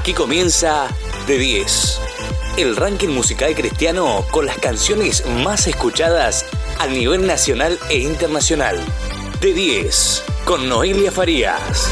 Aquí comienza De 10, el ranking musical cristiano con las canciones más escuchadas a nivel nacional e internacional. De 10, con Noelia Farías.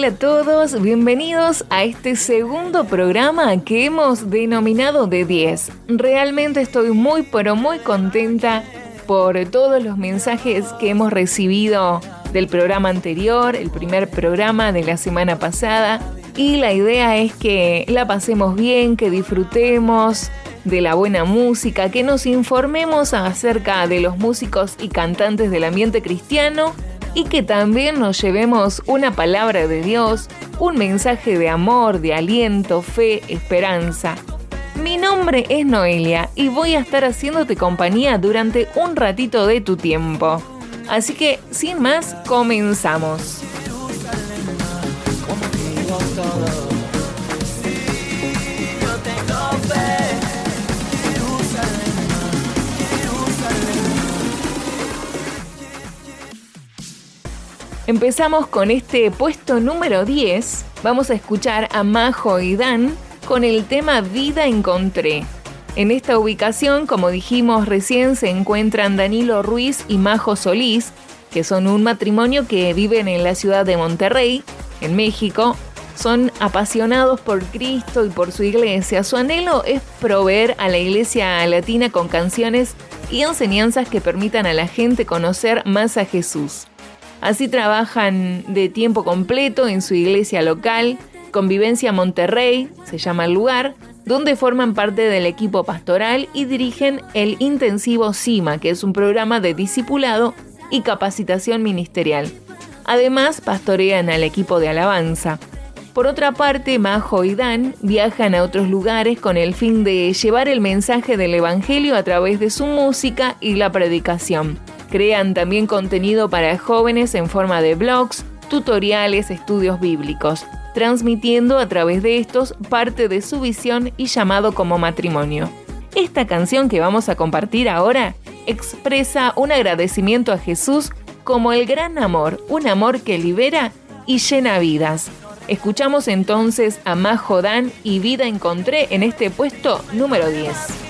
Hola, a todos, bienvenidos a este segundo programa que hemos denominado de 10. Realmente estoy muy pero muy contenta por todos los mensajes que hemos recibido del programa anterior, el primer programa de la semana pasada. Y la idea es que la pasemos bien, que disfrutemos de la buena música, que nos informemos acerca de los músicos y cantantes del ambiente cristiano y que también nos llevemos una palabra de Dios, un mensaje de amor, de aliento, fe, esperanza. Mi nombre es Noelia y voy a estar haciéndote compañía durante un ratito de tu tiempo. Así que, sin más, comenzamos. Empezamos con este puesto número 10. Vamos a escuchar a Majo y Dan con el tema Vida Encontré. En esta ubicación, como dijimos recién, se encuentran Danilo Ruiz y Majo Solís, que son un matrimonio que viven en la ciudad de Monterrey, en México. Son apasionados por Cristo y por su iglesia. Su anhelo es proveer a la iglesia latina con canciones y enseñanzas que permitan a la gente conocer más a Jesús. Así trabajan de tiempo completo en su iglesia local, Convivencia Monterrey, se llama el lugar, donde forman parte del equipo pastoral y dirigen el Intensivo CIMA, que es un programa de discipulado y capacitación ministerial. Además, pastorean al equipo de alabanza. Por otra parte, Majo y Dan viajan a otros lugares con el fin de llevar el mensaje del Evangelio a través de su música y la predicación. Crean también contenido para jóvenes en forma de blogs, tutoriales, estudios bíblicos, transmitiendo a través de estos parte de su visión y llamado como matrimonio. Esta canción que vamos a compartir ahora expresa un agradecimiento a Jesús como el gran amor, un amor que libera y llena vidas. Escuchamos entonces a Majo Dan y Vida Encontré en este puesto número 10.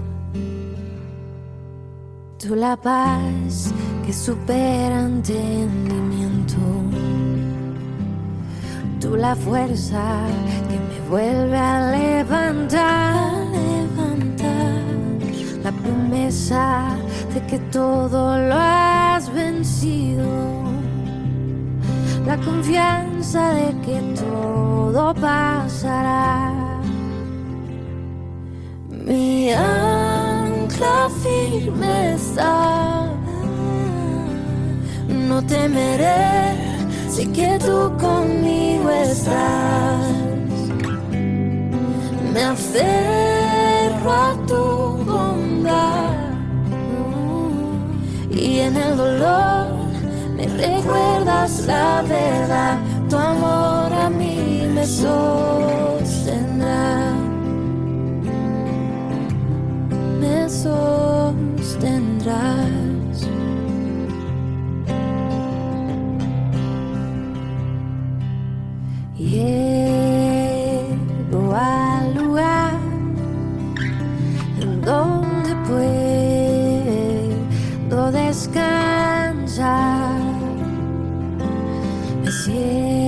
La paz que supera entendimiento. Tú la fuerza que me vuelve a levantar, levantar. La promesa de que todo lo has vencido. La confianza de que todo pasará. Mi ancla firme está no temeré, sé que tú conmigo estás. Me aferro a tu bondad y en el dolor me recuerdas la verdad. Tu amor a mí me sostendrá me sostendrás. Llego al lugar en donde puedo descansar. Me siento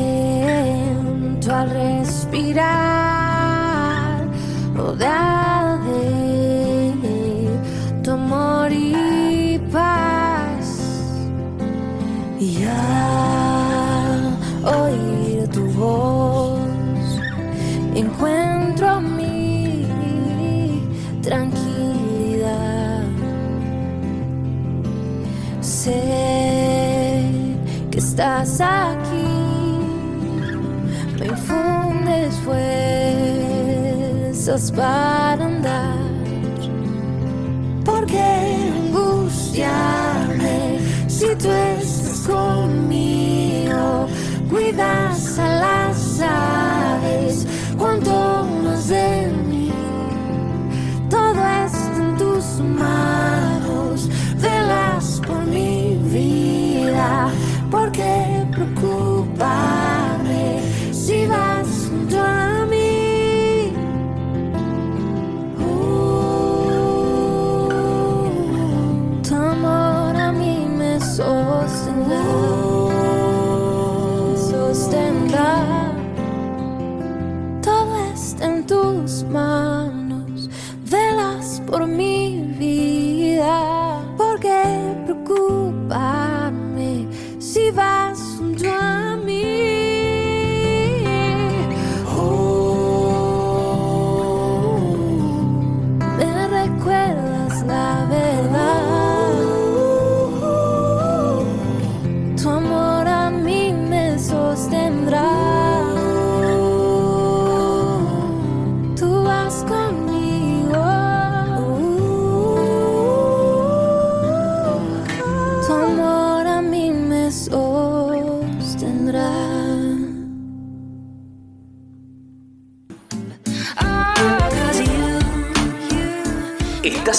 estás aquí, me infundes fuerzas para andar. ¿Por qué angustiarme si tú estás conmigo? Cuidas a las aves, cuanto más de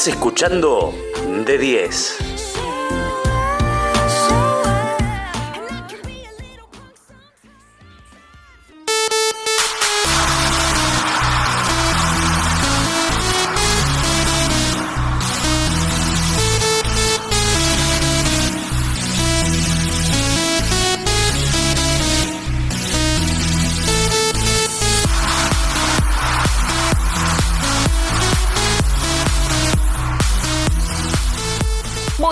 Escuchando de 10.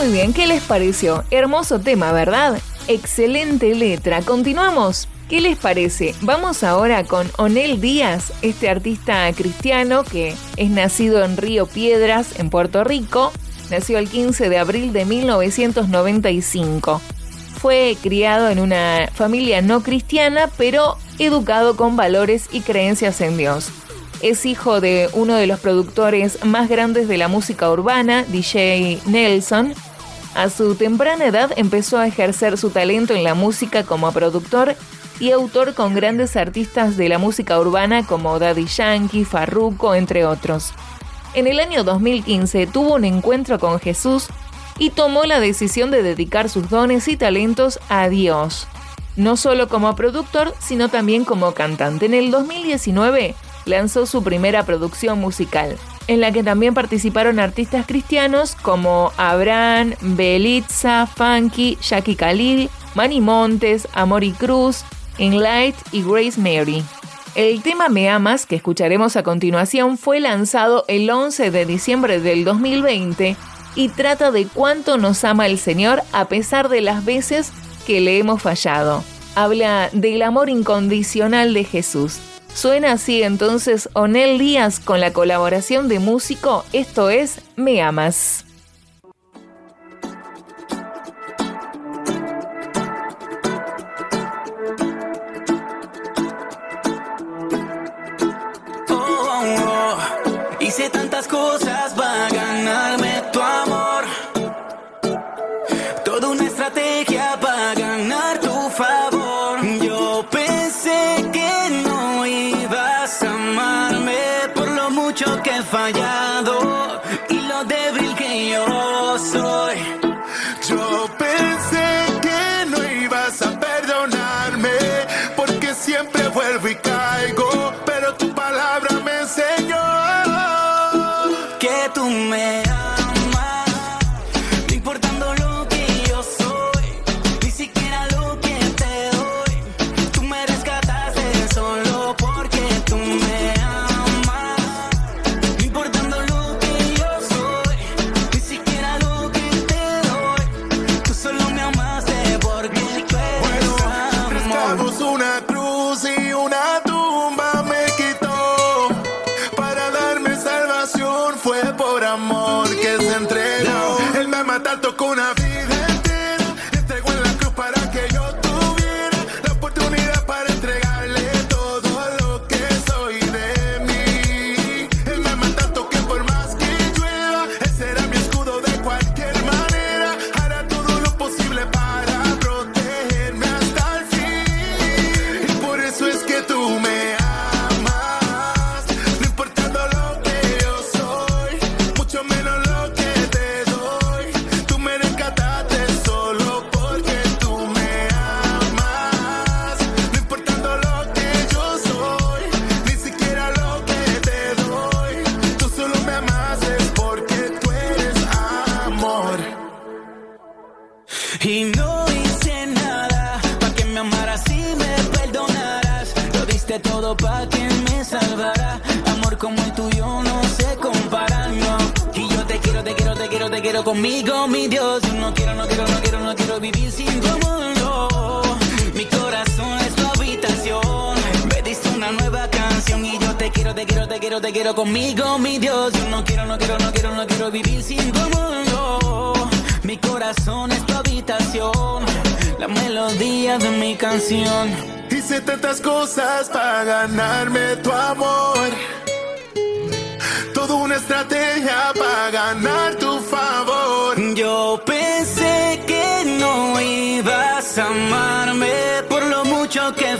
Muy bien, ¿qué les pareció? Hermoso tema, ¿verdad? Excelente letra. Continuamos. ¿Qué les parece? Vamos ahora con Onel Díaz, este artista cristiano que es nacido en Río Piedras, en Puerto Rico. Nació el 15 de abril de 1995. Fue criado en una familia no cristiana, pero educado con valores y creencias en Dios. Es hijo de uno de los productores más grandes de la música urbana, DJ Nelson. A su temprana edad empezó a ejercer su talento en la música como productor y autor con grandes artistas de la música urbana como Daddy Yankee, Farruko, entre otros. En el año 2015 tuvo un encuentro con Jesús y tomó la decisión de dedicar sus dones y talentos a Dios. No solo como productor, sino también como cantante. En el 2019 lanzó su primera producción musical, en la que también participaron artistas cristianos como Abraham, Belitza, Funky, Jackie Khalil, Manny Montes, Amori Cruz, Enlight y Grace Mary. El tema Me Amas, que escucharemos a continuación, fue lanzado el 11 de diciembre del 2020 y trata de cuánto nos ama el Señor a pesar de las veces que le hemos fallado. Habla del amor incondicional de Jesús. Suena así entonces Onel Díaz con la colaboración de músico, esto es Me Amas. Oh, oh, hice tantas cosas para ganarme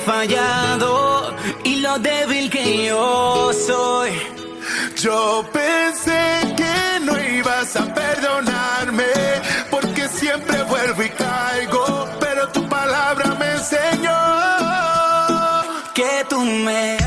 fallado y lo débil que yo soy. Yo pensé que no ibas a perdonarme porque siempre vuelvo y caigo, pero tu palabra me enseñó Que tú me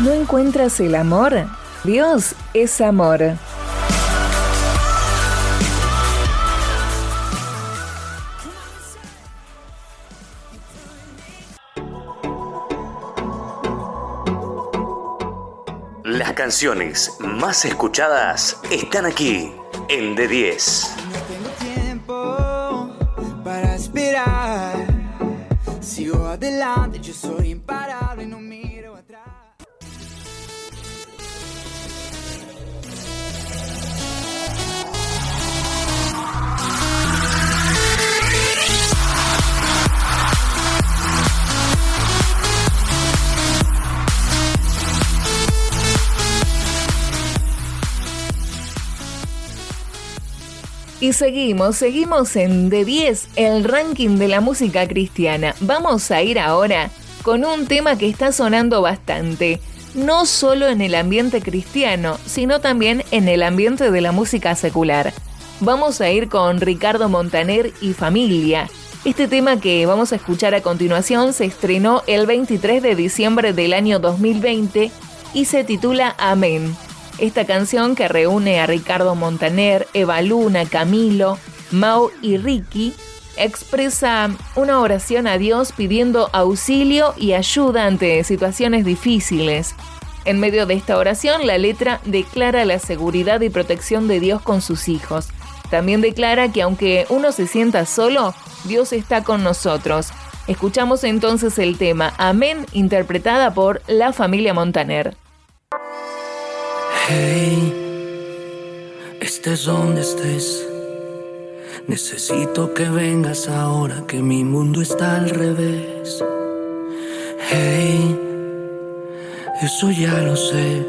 ¿No encuentras el amor? Dios es amor. Las canciones más escuchadas están aquí en D10. No tengo tiempo para esperar. Sigo adelante, yo Y seguimos, seguimos en D10, el ranking de la música cristiana. Vamos a ir ahora con un tema que está sonando bastante, no solo en el ambiente cristiano, sino también en el ambiente de la música secular. Vamos a ir con Ricardo Montaner y Familia. Este tema que vamos a escuchar a continuación se estrenó el 23 de diciembre del año 2020 y se titula Amén. Esta canción que reúne a Ricardo Montaner, Eva Luna, Camilo, Mau y Ricky expresa una oración a Dios pidiendo auxilio y ayuda ante situaciones difíciles. En medio de esta oración, la letra declara la seguridad y protección de Dios con sus hijos. También declara que aunque uno se sienta solo, Dios está con nosotros. Escuchamos entonces el tema Amén, interpretada por la familia Montaner. Hey, estés donde estés. Necesito que vengas ahora que mi mundo está al revés. Hey, eso ya lo sé.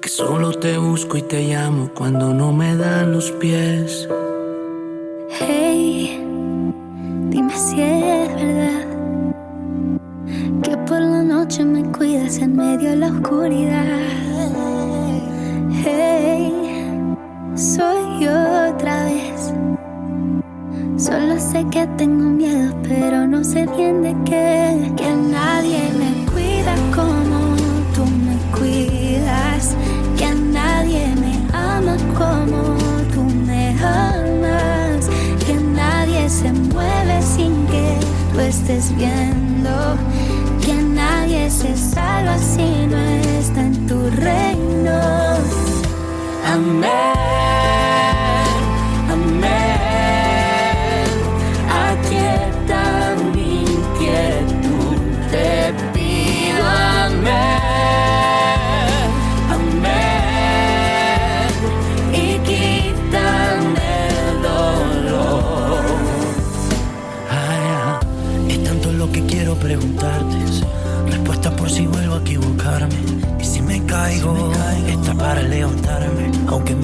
Que solo te busco y te llamo cuando no me dan los pies. Hey, dime si es verdad noche me cuidas en medio de la oscuridad. Hey, soy yo otra vez. Solo sé que tengo miedo, pero no sé bien de qué. Que nadie me cuida como tú me cuidas. Que nadie me ama como tú me amas. Que nadie se mueve sin que tú estés viendo nadie se salva si no está en tu reino. Amén.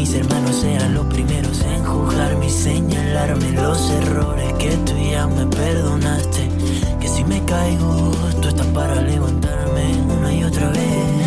Mis hermanos sean los primeros en juzgarme y señalarme los errores que tú ya me perdonaste. Que si me caigo, tú estás para levantarme una y otra vez.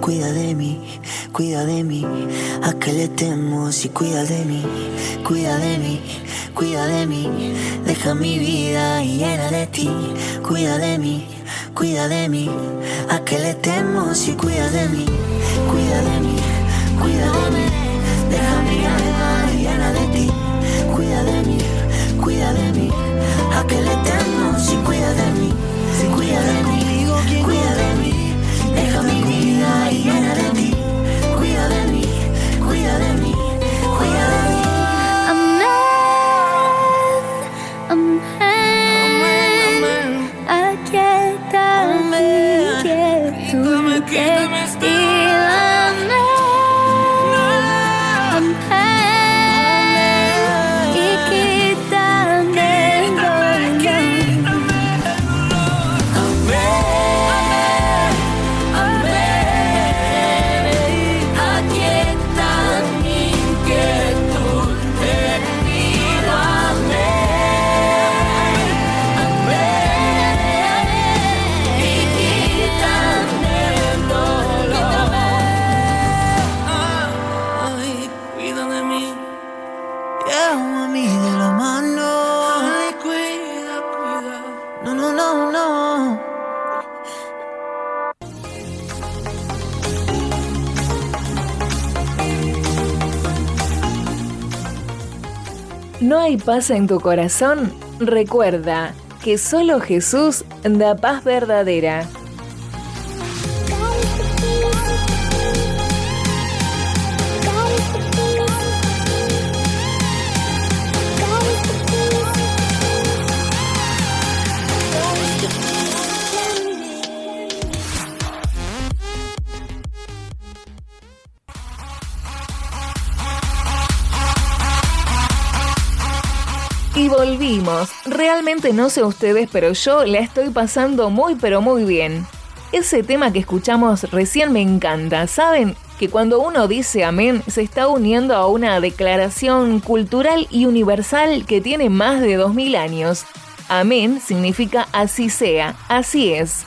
Cuida de mí, cuida de mí. ¿A qué le temo si cuida de mí, cuida de mí, cuida de mí? Deja mi vida llena de ti, cuida de mí, cuida de mí. ¿A qué le temo si cuida de mí, cuida de mí, ¿No hay paz en tu corazón? Recuerda que solo Jesús da paz verdadera. Realmente no sé ustedes, pero yo la estoy pasando muy pero muy bien. Ese tema que escuchamos recién me encanta. ¿Saben? Que cuando uno dice amén se está uniendo a una declaración cultural y universal que tiene más de 2000 años. Amén significa así sea, así es.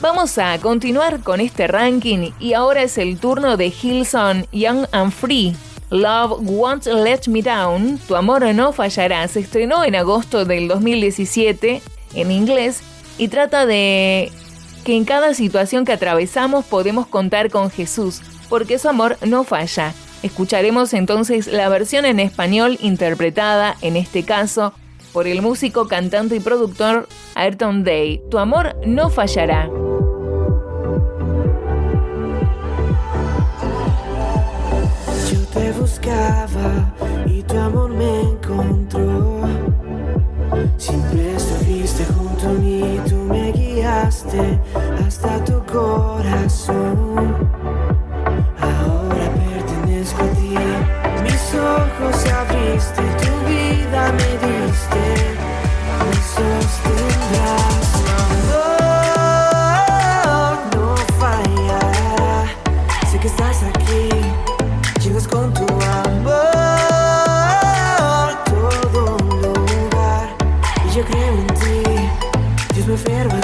Vamos a continuar con este ranking y ahora es el turno de Hillsong Young and Free Love Won't Let Me Down, Tu Amor No Fallará, se estrenó en agosto del 2017 en inglés y trata de que en cada situación que atravesamos podemos contar con Jesús, porque su amor no falla. Escucharemos entonces la versión en español interpretada, en este caso, por el músico, cantante y productor Ayrton Day. Tu amor no fallará. te buscaba y tu amor me encontró. Siempre estuviste junto a mí, tú me guiaste hasta tu corazón. Ahora pertenezco a ti, mis ojos se abriste, tu vida me diste, me sostendrás. Dios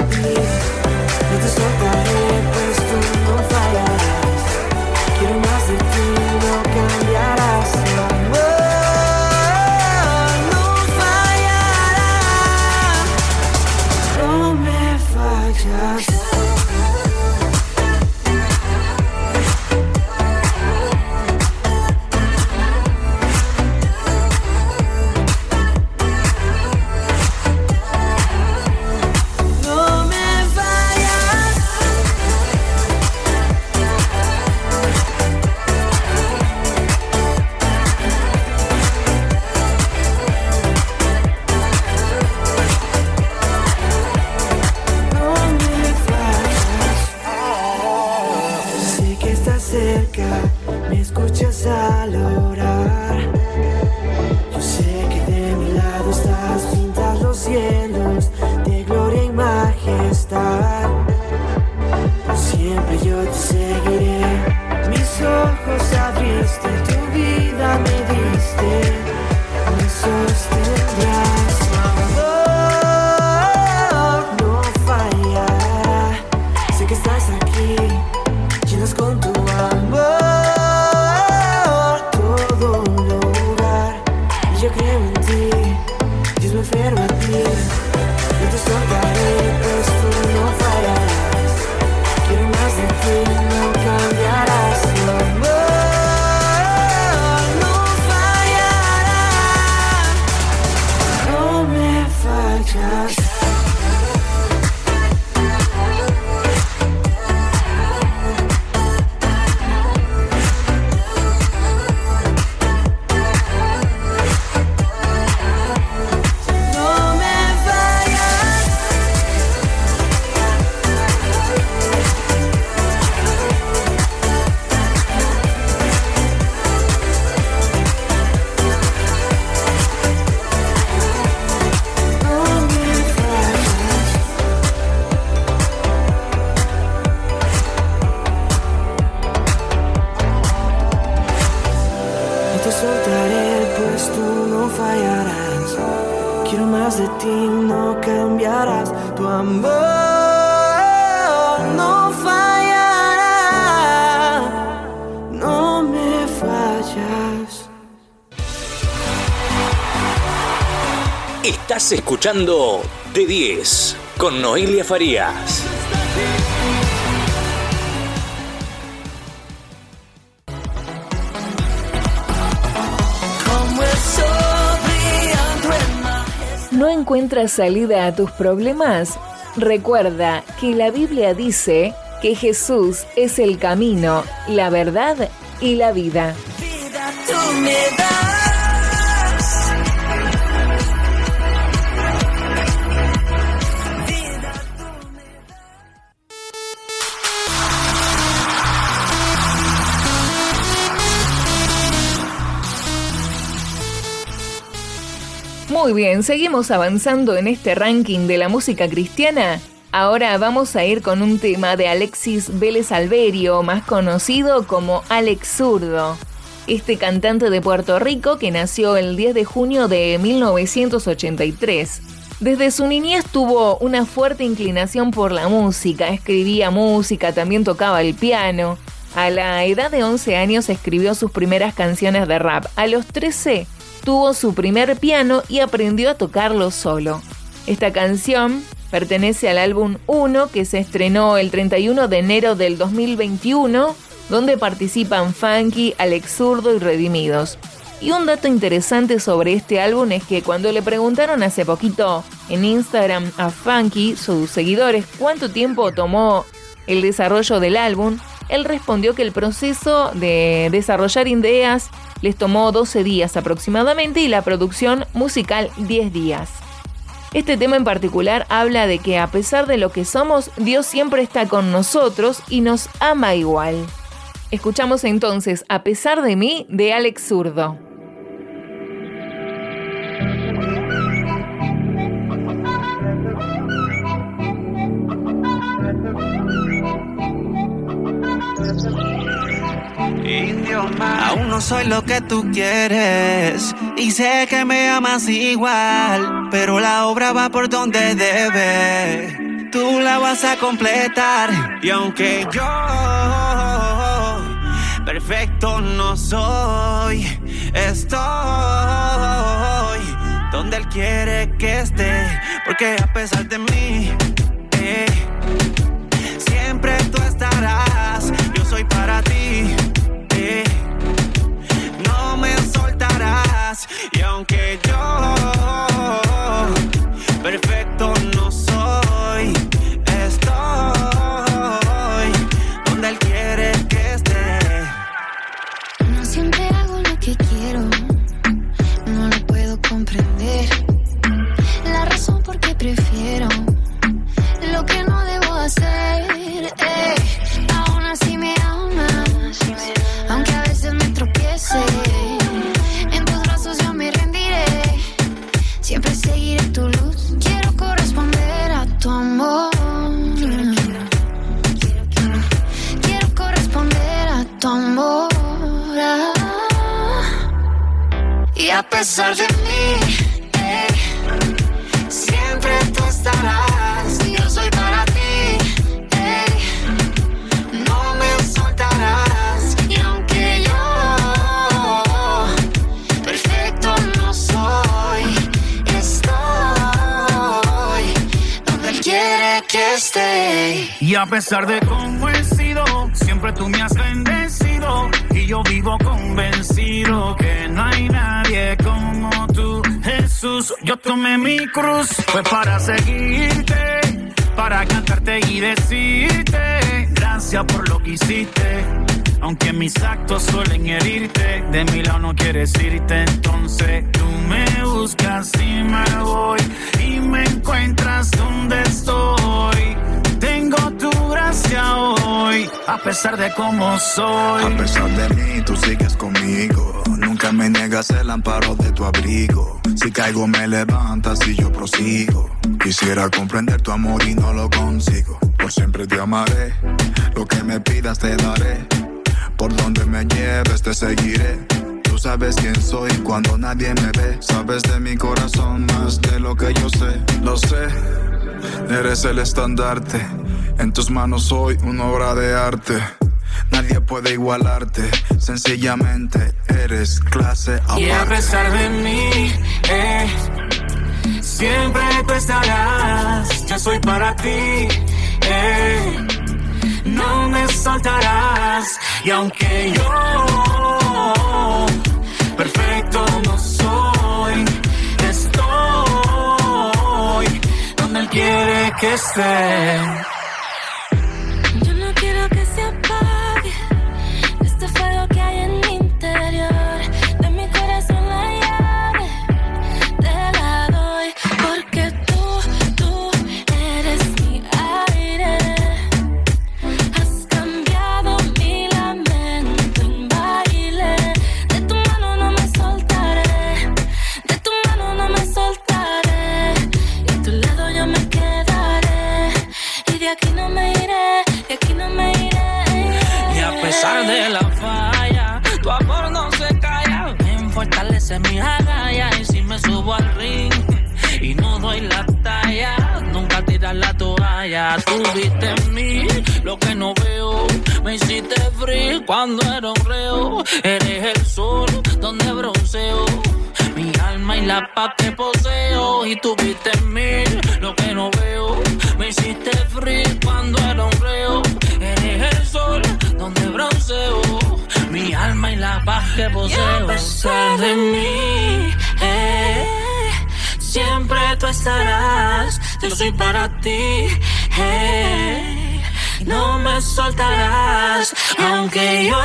Estás escuchando De 10 con Noelia Farías. ¿No encuentras salida a tus problemas? Recuerda que la Biblia dice que Jesús es el camino, la verdad y la vida. Vida tú me das. Muy bien, seguimos avanzando en este ranking de la música cristiana. Ahora vamos a ir con un tema de Alexis Vélez Alberio, más conocido como Alex Zurdo. Este cantante de Puerto Rico que nació el 10 de junio de 1983. Desde su niñez tuvo una fuerte inclinación por la música, escribía música, también tocaba el piano. A la edad de 11 años escribió sus primeras canciones de rap. A los 13 tuvo su primer piano y aprendió a tocarlo solo. Esta canción pertenece al álbum 1 que se estrenó el 31 de enero del 2021, donde participan Funky, Alex Zurdo y Redimidos. Y un dato interesante sobre este álbum es que cuando le preguntaron hace poquito en Instagram a Funky, sus seguidores, cuánto tiempo tomó el desarrollo del álbum, él respondió que el proceso de desarrollar ideas les tomó 12 días aproximadamente y la producción musical 10 días. Este tema en particular habla de que a pesar de lo que somos, Dios siempre está con nosotros y nos ama igual. Escuchamos entonces A pesar de mí de Alex Zurdo. Aún no soy lo que tú quieres y sé que me amas igual, pero la obra va por donde debe. Tú la vas a completar y aunque yo perfecto no soy, estoy donde él quiere que esté, porque a pesar de mí, eh, siempre tú estarás, para ti. Pesar de cómo he sido, siempre tú me has bendecido. Y yo vivo convencido que no hay nadie como tú, Jesús. Yo tomé mi cruz, fue para seguirte, para cantarte y decirte gracias por lo que hiciste. Aunque mis actos suelen herirte, de mi lado no quieres irte, entonces tú me buscas y me voy y me encuentras donde estoy. Tengo tu gracia hoy, a pesar de cómo soy. A pesar de mí, tú sigues conmigo. Nunca me niegas el amparo de tu abrigo. Si caigo, me levantas y yo prosigo. Quisiera comprender tu amor y no lo consigo. Por siempre te amaré. Lo que me pidas te daré. Por donde me lleves te seguiré. Tú sabes quién soy cuando nadie me ve. Sabes de mi corazón más de lo que yo sé. Lo sé. Eres el estandarte. En tus manos soy una obra de arte. Nadie puede igualarte. Sencillamente eres clase Y a aparte. pesar de mí, eh, siempre tú estarás. Yo soy para ti, eh, no me soltarás. Y aunque yo que esté. Mi y si me subo al ring y no doy la talla, nunca tiras la toalla. Tú viste en mí lo que no veo, me hiciste free cuando era un reo. Eres el sol donde bronceo. Mi alma y la paz que poseo Y tú viste en mí lo que no veo Me hiciste alma y la paz que poseo Y de mí eh, Siempre tú estarás Yo soy para ti eh, No me soltarás Aunque yo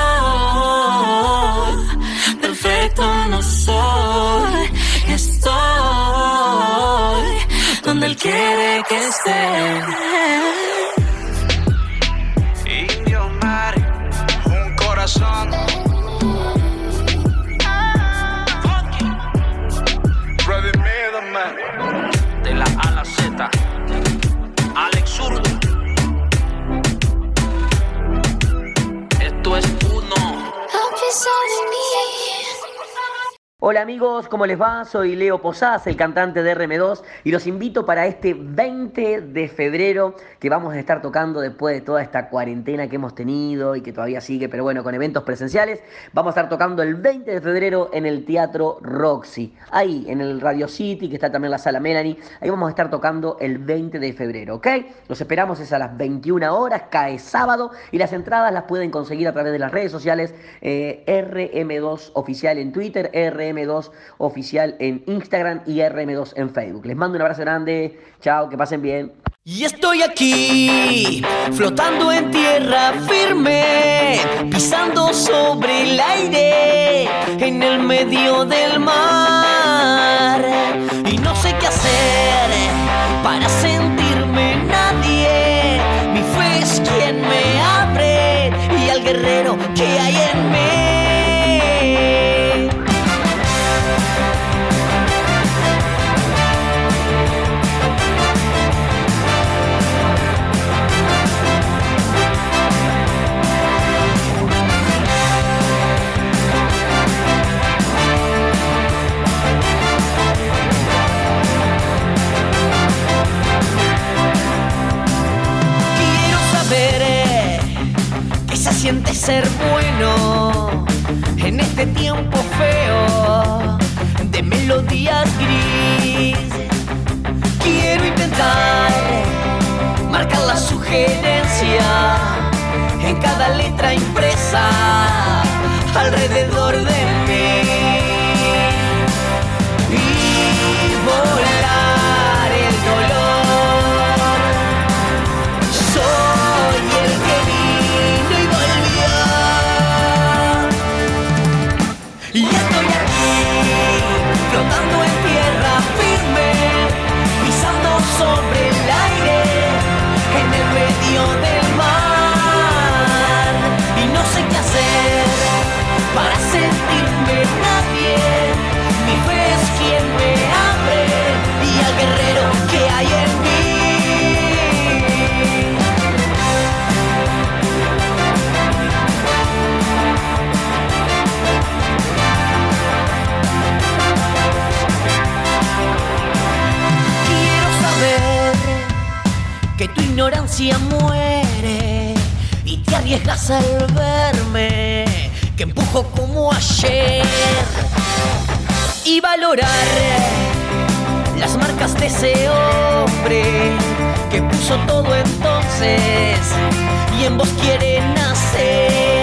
perfecto no soy. Estoy donde él quiere que esté. Indio corazón. always me. Hola amigos, ¿cómo les va? Soy Leo Posadas, el cantante de RM2 y los invito para este 20 de febrero que vamos a estar tocando después de toda esta cuarentena que hemos tenido y que todavía sigue, pero bueno, con eventos presenciales. Vamos a estar tocando el 20 de febrero en el Teatro Roxy, ahí en el Radio City, que está también la sala Melanie. Ahí vamos a estar tocando el 20 de febrero, ¿ok? Los esperamos es a las 21 horas, cae sábado y las entradas las pueden conseguir a través de las redes sociales eh, RM2 Oficial en Twitter, RM RM2 oficial en Instagram y RM2 en Facebook. Les mando un abrazo grande. Chao, que pasen bien. Y estoy aquí, flotando en tierra firme, pisando sobre el aire, en el medio del mar. Y no sé qué hacer para sentirme ser bueno en este tiempo feo de melodías gris. Quiero intentar marcar la sugerencia en cada letra impresa alrededor de mí. Ignorancia muere y te arriesgas al verme, que empujo como ayer. Y valorar las marcas de ese hombre que puso todo entonces y en vos quiere nacer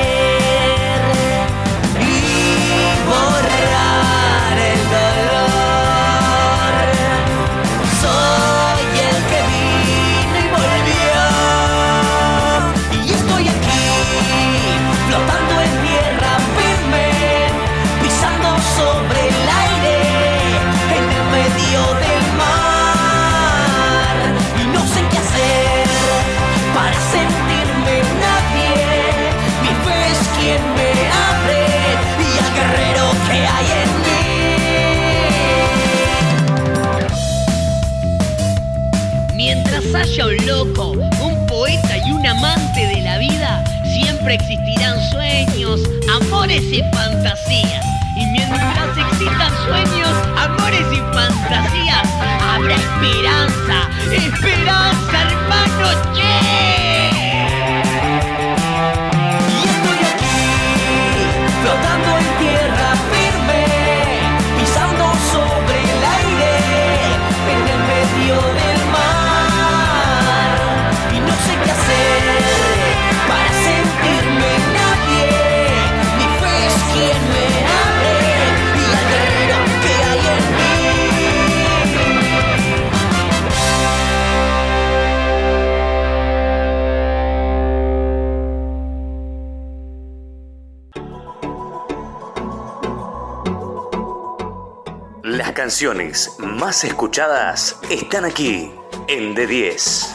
amores y fantasías. Y mientras existan sueños, amores y fantasías, habrá esperanza, esperanza, canciones más escuchadas están aquí en D10.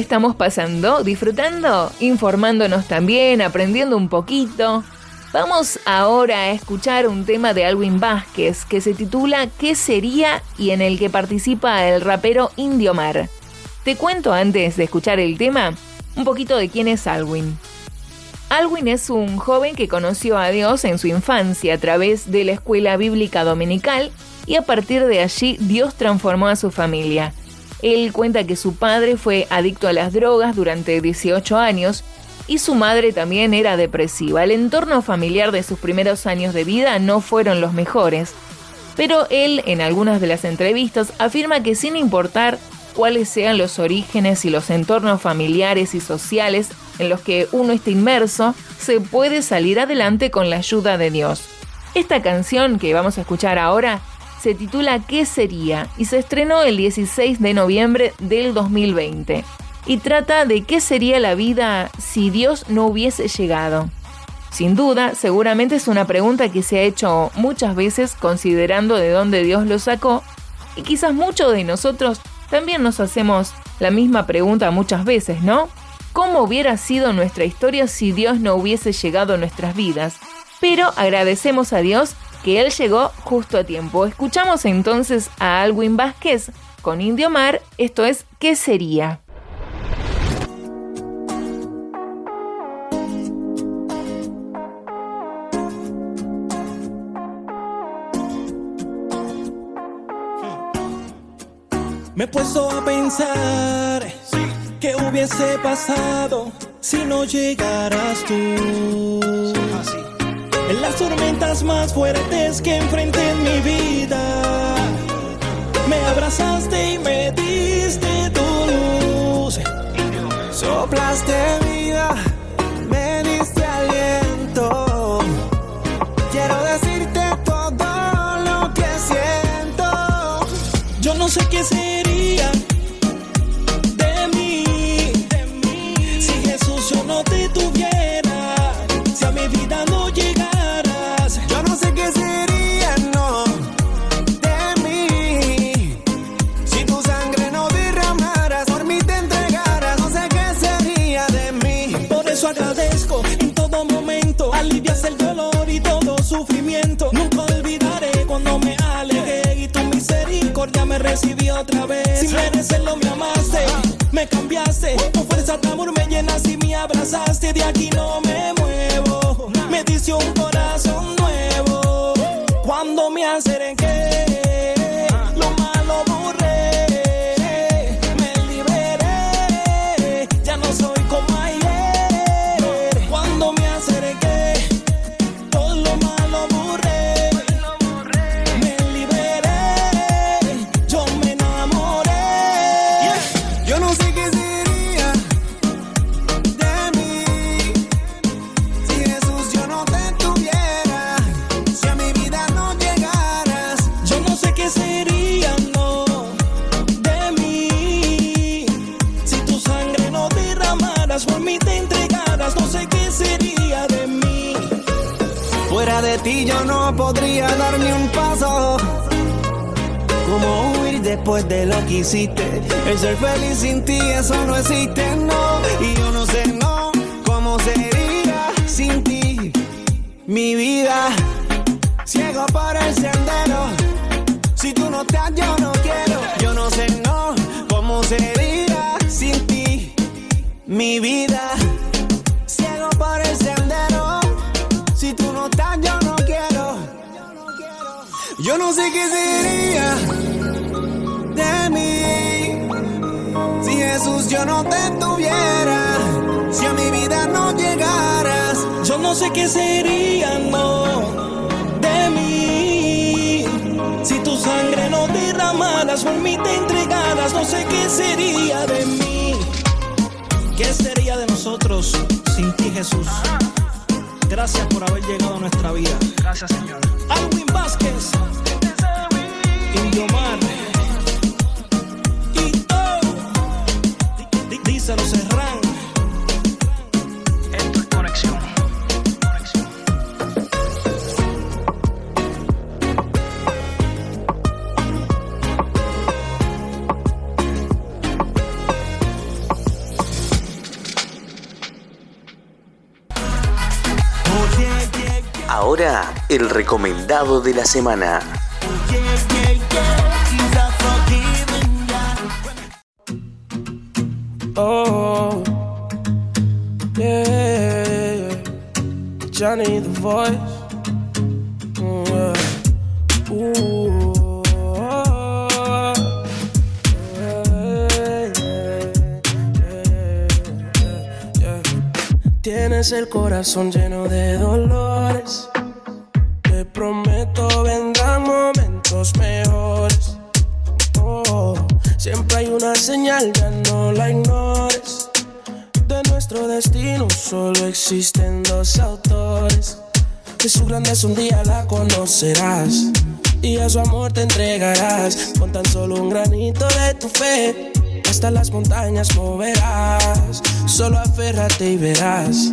Estamos pasando? ¿Disfrutando? ¿Informándonos también? ¿Aprendiendo un poquito? Vamos ahora a escuchar un tema de Alwin Vázquez que se titula ¿Qué sería? y en el que participa el rapero Indio Mar. Te cuento antes de escuchar el tema un poquito de quién es Alwin. Alwin es un joven que conoció a Dios en su infancia a través de la escuela bíblica dominical y a partir de allí Dios transformó a su familia. Él cuenta que su padre fue adicto a las drogas durante 18 años y su madre también era depresiva. El entorno familiar de sus primeros años de vida no fueron los mejores, pero él en algunas de las entrevistas afirma que sin importar cuáles sean los orígenes y los entornos familiares y sociales en los que uno está inmerso, se puede salir adelante con la ayuda de Dios. Esta canción que vamos a escuchar ahora se titula ¿Qué sería? y se estrenó el 16 de noviembre del 2020 y trata de qué sería la vida si Dios no hubiese llegado. Sin duda, seguramente es una pregunta que se ha hecho muchas veces considerando de dónde Dios lo sacó y quizás muchos de nosotros también nos hacemos la misma pregunta muchas veces, ¿no? ¿Cómo hubiera sido nuestra historia si Dios no hubiese llegado a nuestras vidas? Pero agradecemos a Dios que Él llegó justo a tiempo. Escuchamos entonces a Alwin Vázquez con Indio Mar, esto es ¿Qué sería? Me he puesto a pensar qué hubiese pasado si no llegaras tú. En las tormentas más fuertes que enfrenté en mi vida, me abrazaste y me diste tu luz. Soplaste vida, me diste aliento. Quiero decirte todo lo que siento. Yo no sé qué sería me recibió otra vez. Sin merecerlo me amaste, me cambiaste, tu fuerza de amor me llenas y me abrazaste. De aquí no me muevo, me diste un corazón hiciste. El ser feliz sin ti, eso no existe, no. Y yo no sé, no, cómo sería sin ti. Mi vida, ciego por el sendero. Si tú no estás, yo no quiero. Yo no sé, no, cómo sería sin ti. Mi vida, ciego por el sendero. Si tú no estás, yo no quiero. Yo no sé qué sería Jesús yo no te tuviera. Si a mi vida no llegaras. Yo no sé qué sería, no, de mí. Si tu sangre no derramaras, por mí te entregaras, no sé qué sería de mí. ¿Qué sería de nosotros sin ti, Jesús? Gracias por haber llegado a nuestra vida. Gracias, Señor. Alwin Vázquez. Indiomar. Ahora el recomendado de la semana. Yeah. Tienes el corazón lleno de dolores. Que su grandeza un día la conocerás. Y a su amor te entregarás. Con tan solo un granito de tu fe. Hasta las montañas moverás. Solo aférrate y verás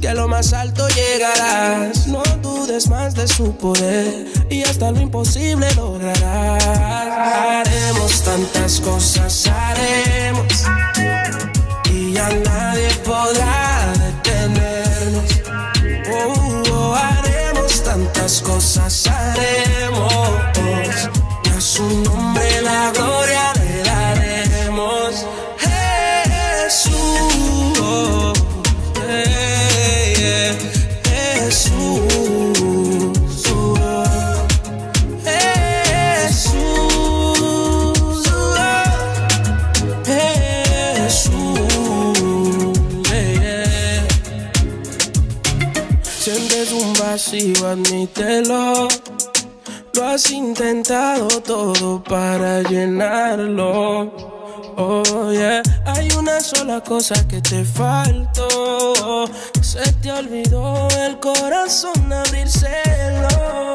que a lo más alto llegarás. No dudes más de su poder y hasta lo imposible lograrás. Haremos tantas cosas, haremos y ya nadie podrá tantas cosas, haremos. Y su nombre la gloria vacío, admítelo. Lo has intentado todo para llenarlo. Oh, yeah. Hay una sola cosa que te faltó. Se te olvidó el corazón abrírselo.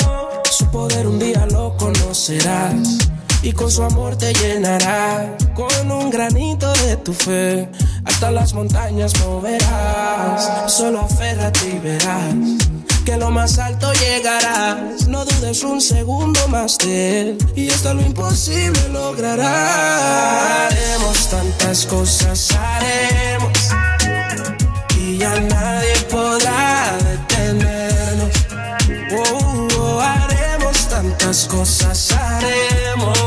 Su poder un día lo conocerás. Y con su amor te llenará. Con un granito de tu fe. Hasta las montañas moverás. Solo aférrate y verás que lo más alto llegarás. No dudes un segundo más de él. Y hasta lo imposible lograrás. Haremos tantas cosas, haremos. Y ya nadie podrá detenernos. Oh, oh, haremos tantas cosas, haremos.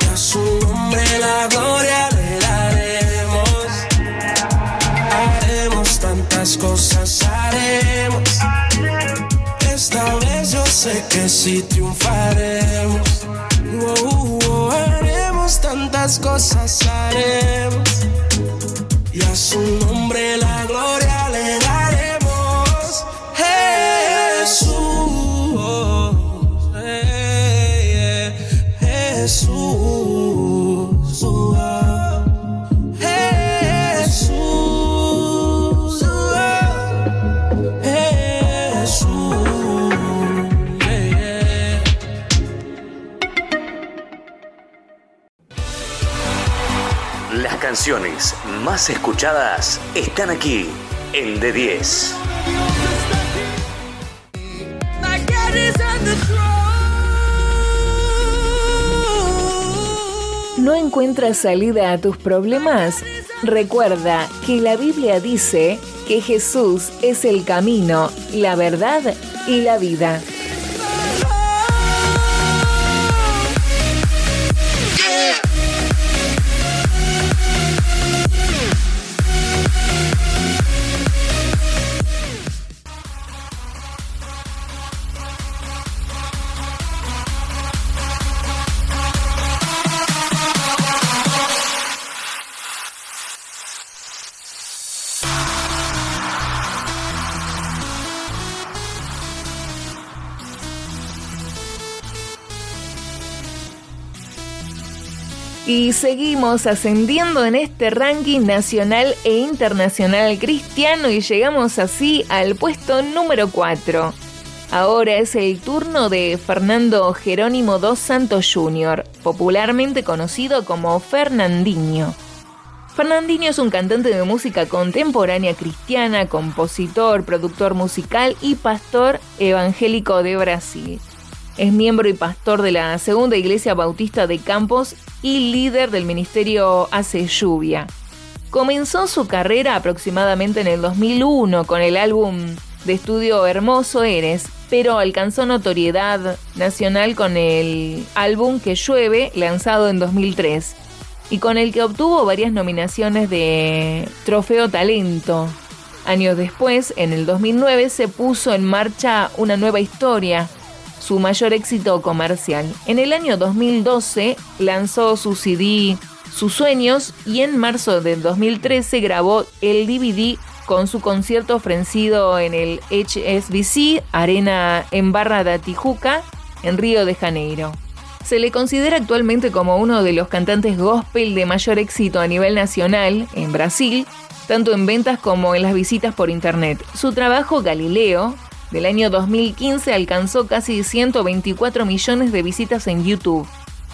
Y a su nombre la gloria le daremos. Haremos tantas cosas, sé que sí triunfaremos. Oh, oh, haremos tantas cosas, haremos. Y a su nombre la gloria le daremos. Jesús. hey, yeah, Jesús. Las canciones más escuchadas están aquí en D10. ¿No encuentras salida a tus problemas? Recuerda que la Biblia dice que Jesús es el camino, la verdad y la vida. Y seguimos ascendiendo en este ranking nacional e internacional cristiano y llegamos así al puesto número 4. Ahora es el turno de Fernando Jerónimo dos Santos Jr., popularmente conocido como Fernandinho. Fernandinho es un cantante de música contemporánea cristiana, compositor, productor musical y pastor evangélico de Brasil. Es miembro y pastor de la Segunda Iglesia Bautista de Campos y líder del ministerio Hace Lluvia. Comenzó su carrera aproximadamente en el 2001 con el álbum de estudio Hermoso Eres, pero alcanzó notoriedad nacional con el álbum Que llueve, lanzado en 2003, y con el que obtuvo varias nominaciones de Trofeo Talento. Años después, en el 2009, se puso en marcha una nueva historia, su mayor éxito comercial. En el año 2012 lanzó su CD Sus Sueños y en marzo del 2013 grabó el DVD con su concierto ofrecido en el HSBC Arena en Barra da Tijuca, en Río de Janeiro. Se le considera actualmente como uno de los cantantes gospel de mayor éxito a nivel nacional en Brasil, tanto en ventas como en las visitas por internet. Su trabajo Galileo del año 2015 alcanzó casi 124 millones de visitas en YouTube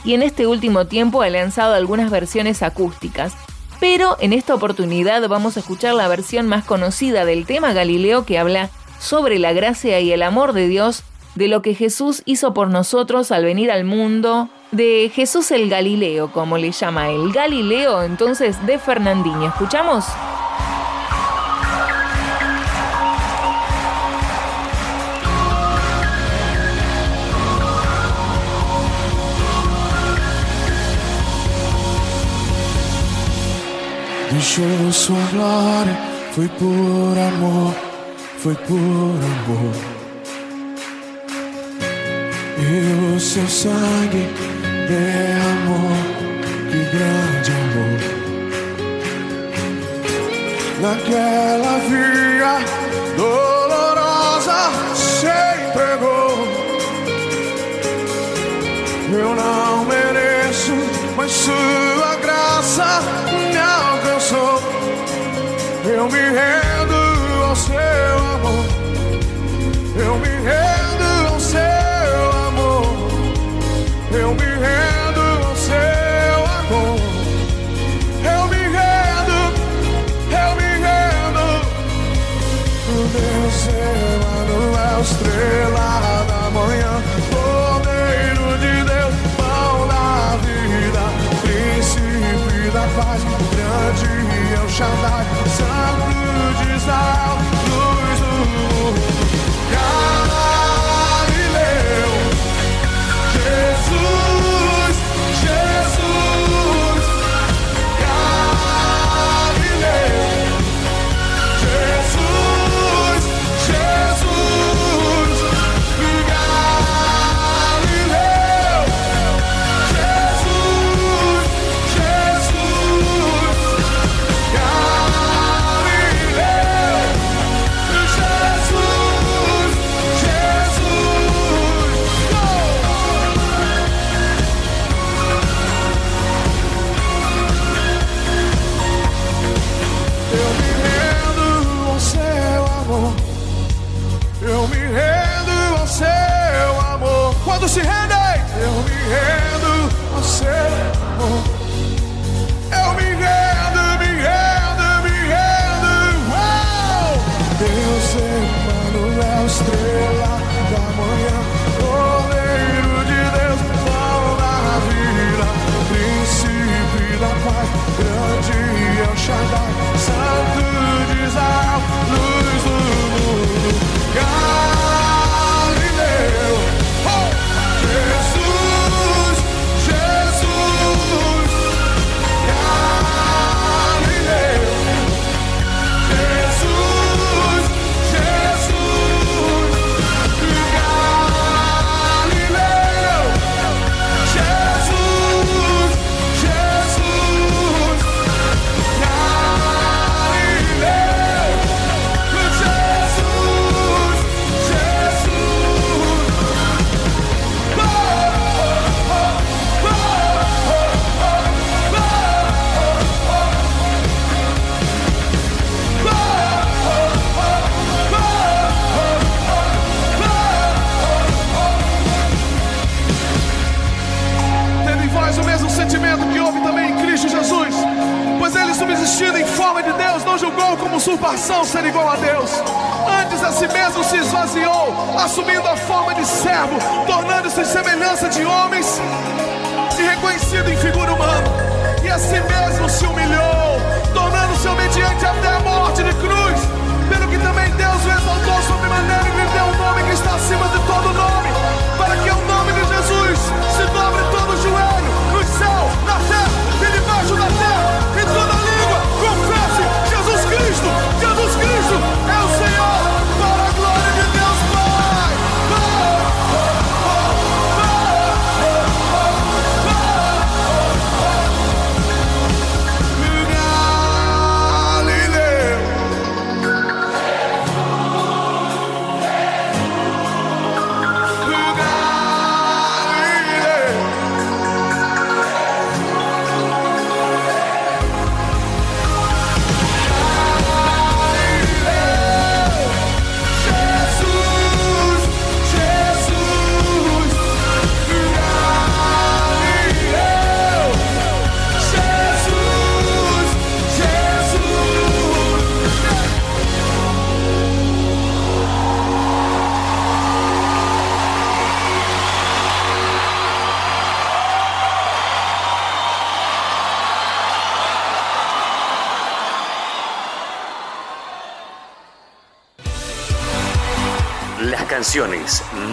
y en este último tiempo ha lanzado algunas versiones acústicas. Pero en esta oportunidad vamos a escuchar la versión más conocida del tema Galileo que habla sobre la gracia y el amor de Dios, de lo que Jesús hizo por nosotros al venir al mundo, de Jesús el Galileo, como le llama el Galileo entonces de Fernandinho. ¿Escuchamos? Deixou sua glória, foi por amor, foi por amor. E o seu sangue derramou, que grande amor. Naquela via dolorosa se entregou. Eu não mereço, mas sua graça Eu me rendo ao seu amor. Eu me rendo ao seu amor. Eu me rendo ao seu amor. Eu me rendo, eu me rendo. O Deus Emanuel, estrela da manhã, Cordeiro de Deus, pão da vida, príncipe da paz, grande é o rendo ao seu amor. Eu me rendo, me rendo, me rendo. Uau! Deus Emmanuel, estrela da manhã, Cordeiro de Deus, pão da vida, príncipe da paz, grande é o Shaddai,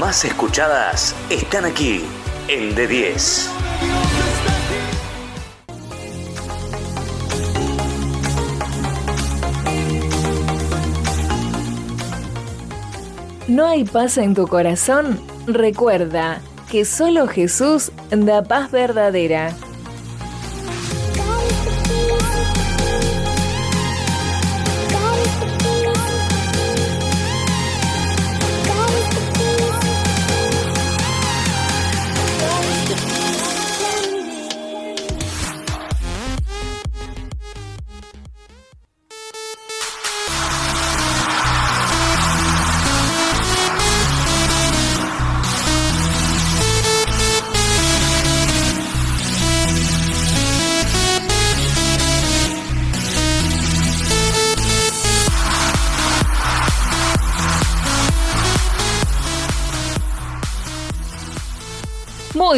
más escuchadas están aquí en D10. ¿No hay paz en tu corazón? Recuerda que solo Jesús da paz verdadera.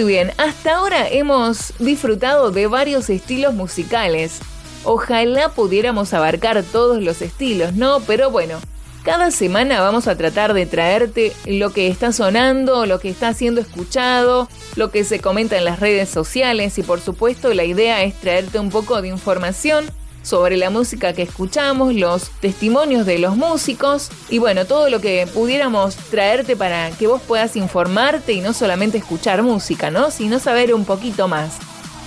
Muy bien, hasta ahora hemos disfrutado de varios estilos musicales. Ojalá pudiéramos abarcar todos los estilos, ¿no? Pero bueno, cada semana vamos a tratar de traerte lo que está sonando, lo que está siendo escuchado, lo que se comenta en las redes sociales y por supuesto la idea es traerte un poco de información sobre la música que escuchamos, los testimonios de los músicos y bueno, todo lo que pudiéramos traerte para que vos puedas informarte y no solamente escuchar música, ¿no? Sino saber un poquito más.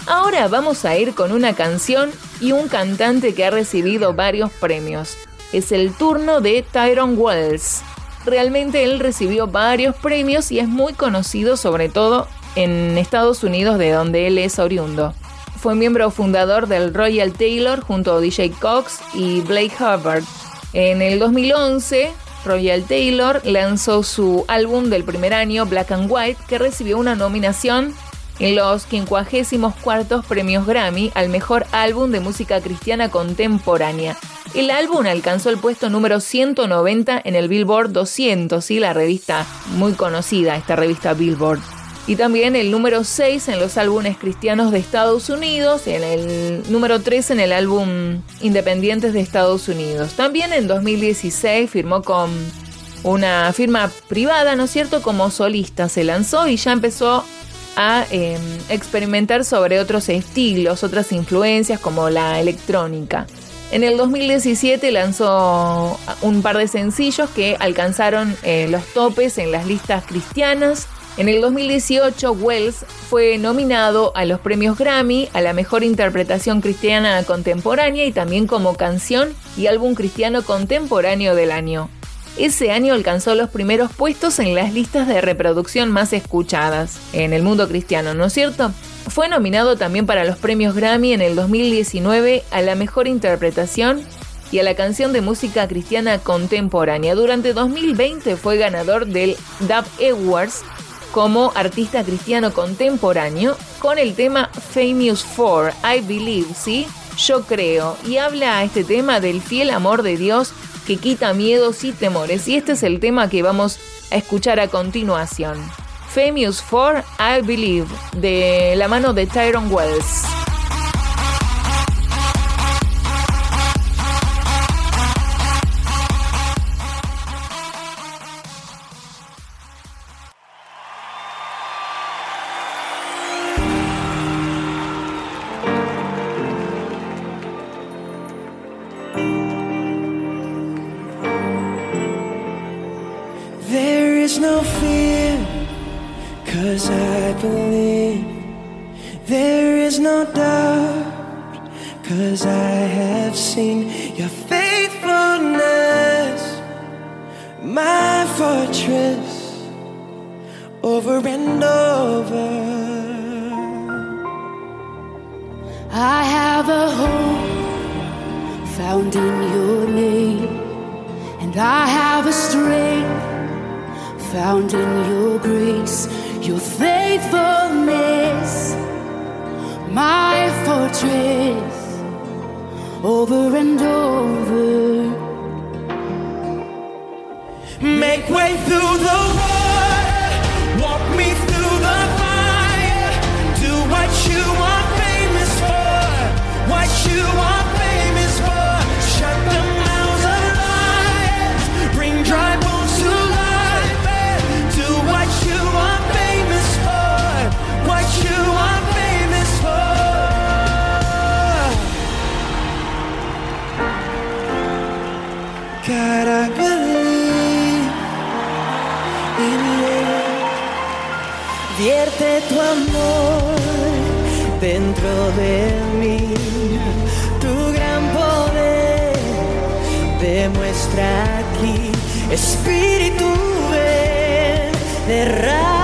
Ahora vamos a ir con una canción y un cantante que ha recibido varios premios. Es el turno de Tyrone Wells. Realmente él recibió varios premios y es muy conocido sobre todo en Estados Unidos de donde él es oriundo fue miembro fundador del Royal Taylor junto a DJ Cox y Blake Hubbard. En el 2011, Royal Taylor lanzó su álbum del primer año, Black and White, que recibió una nominación en los 54 premios Grammy al mejor álbum de música cristiana contemporánea. El álbum alcanzó el puesto número 190 en el Billboard 200, y la revista muy conocida, esta revista Billboard y también el número 6 en los álbumes cristianos de Estados Unidos, en el número 3 en el álbum Independientes de Estados Unidos. También en 2016 firmó con una firma privada, ¿no es cierto? Como solista se lanzó y ya empezó a em, experimentar sobre otros estilos, otras influencias como la electrónica. En el 2017 lanzó un par de sencillos que alcanzaron eh, los topes en las listas cristianas en el 2018, Wells fue nominado a los premios Grammy a la mejor interpretación cristiana contemporánea y también como canción y álbum cristiano contemporáneo del año. Ese año alcanzó los primeros puestos en las listas de reproducción más escuchadas en el mundo cristiano, ¿no es cierto? Fue nominado también para los premios Grammy en el 2019 a la mejor interpretación y a la canción de música cristiana contemporánea. Durante 2020 fue ganador del Dub Awards como artista cristiano contemporáneo con el tema Famous For, I Believe, ¿sí? Yo creo. Y habla este tema del fiel amor de Dios que quita miedos y temores. Y este es el tema que vamos a escuchar a continuación. Famous For, I Believe, de la mano de Tyrone Wells. Demuestra aquí. Espíritu, ven, derrámate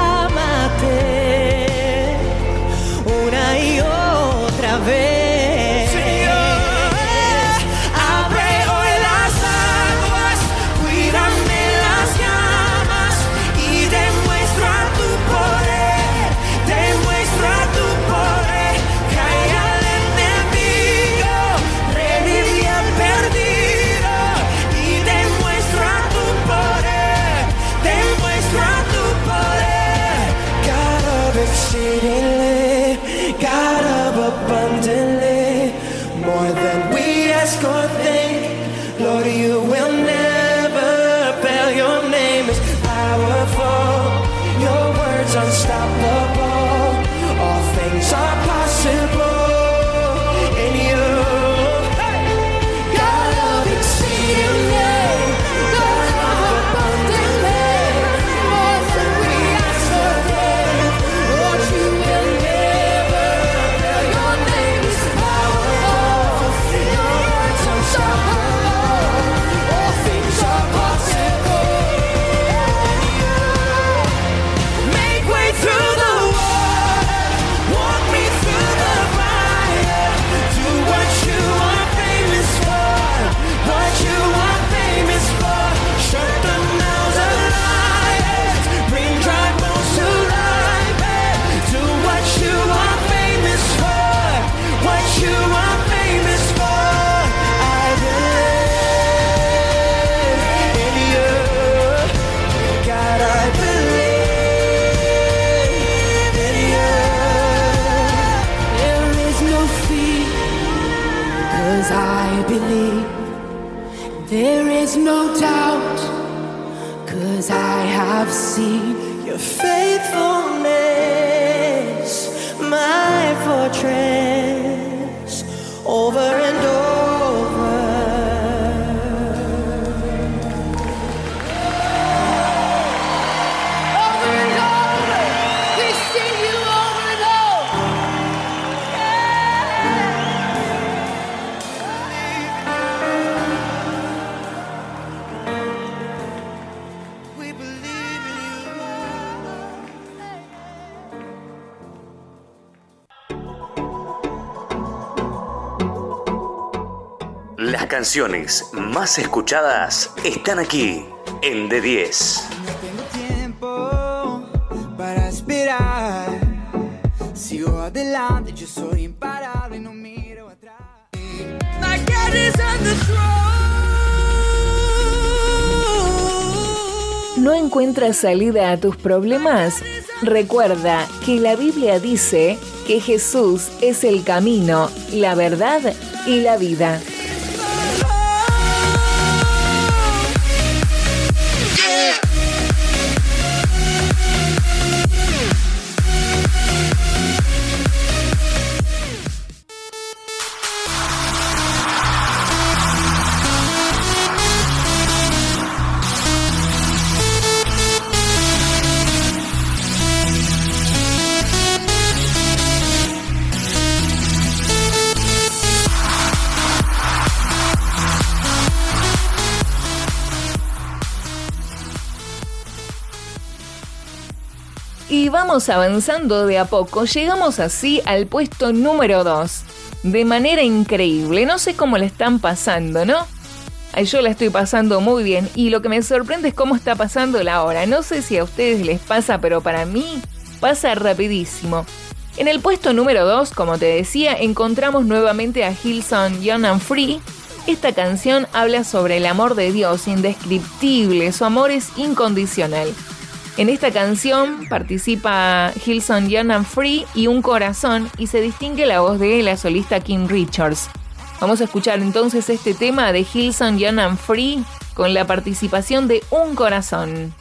Las canciones más escuchadas están aquí en D10. tengo tiempo para esperar. Sigo adelante, yo soy imparable, no miro atrás. My God is on the ¿No encuentras salida a tus problemas? Recuerda que la Biblia dice que Jesús es el camino, la verdad y la vida. Avanzando de a poco, llegamos así al puesto número 2. De manera increíble, no sé cómo le están pasando, ¿no? Yo la estoy pasando muy bien y lo que me sorprende es cómo está pasando la hora. No sé si a ustedes les pasa, pero para mí pasa rapidísimo. En el puesto número 2, como te decía, encontramos nuevamente a Hillsong Young and Free. Esta canción habla sobre el amor de Dios indescriptible, su amor es incondicional. En esta canción participa Hilson Young and Free y Un Corazón y se distingue la voz de la solista Kim Richards. Vamos a escuchar entonces este tema de Hilson Young and Free con la participación de Un Corazón.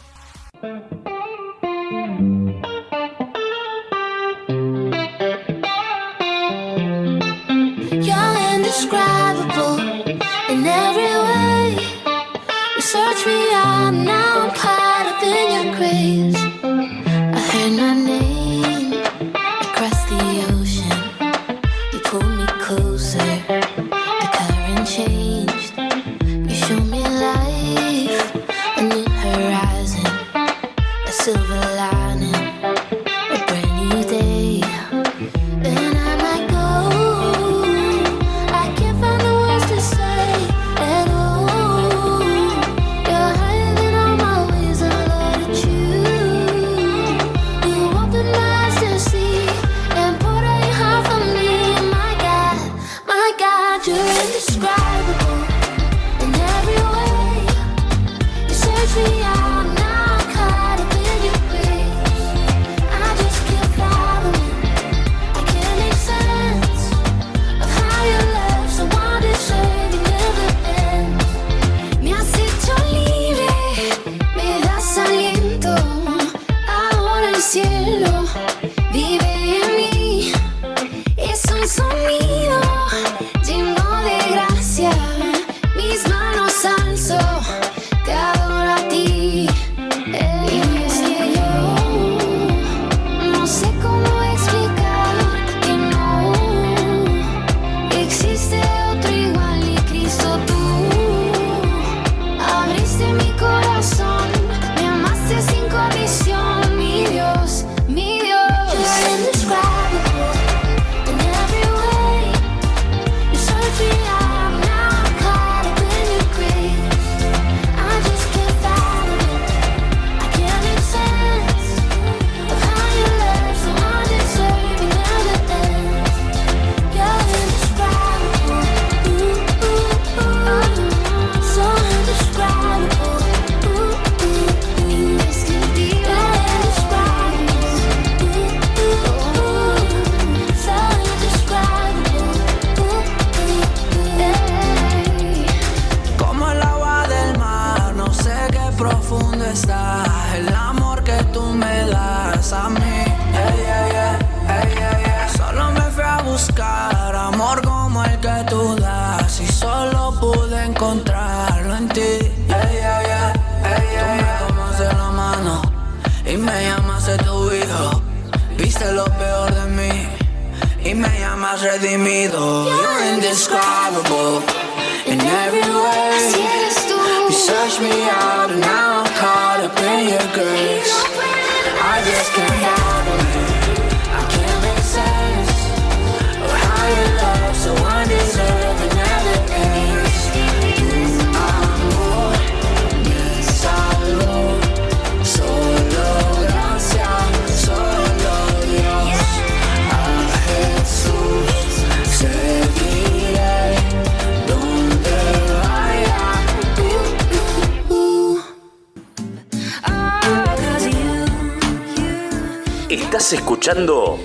Estás escuchando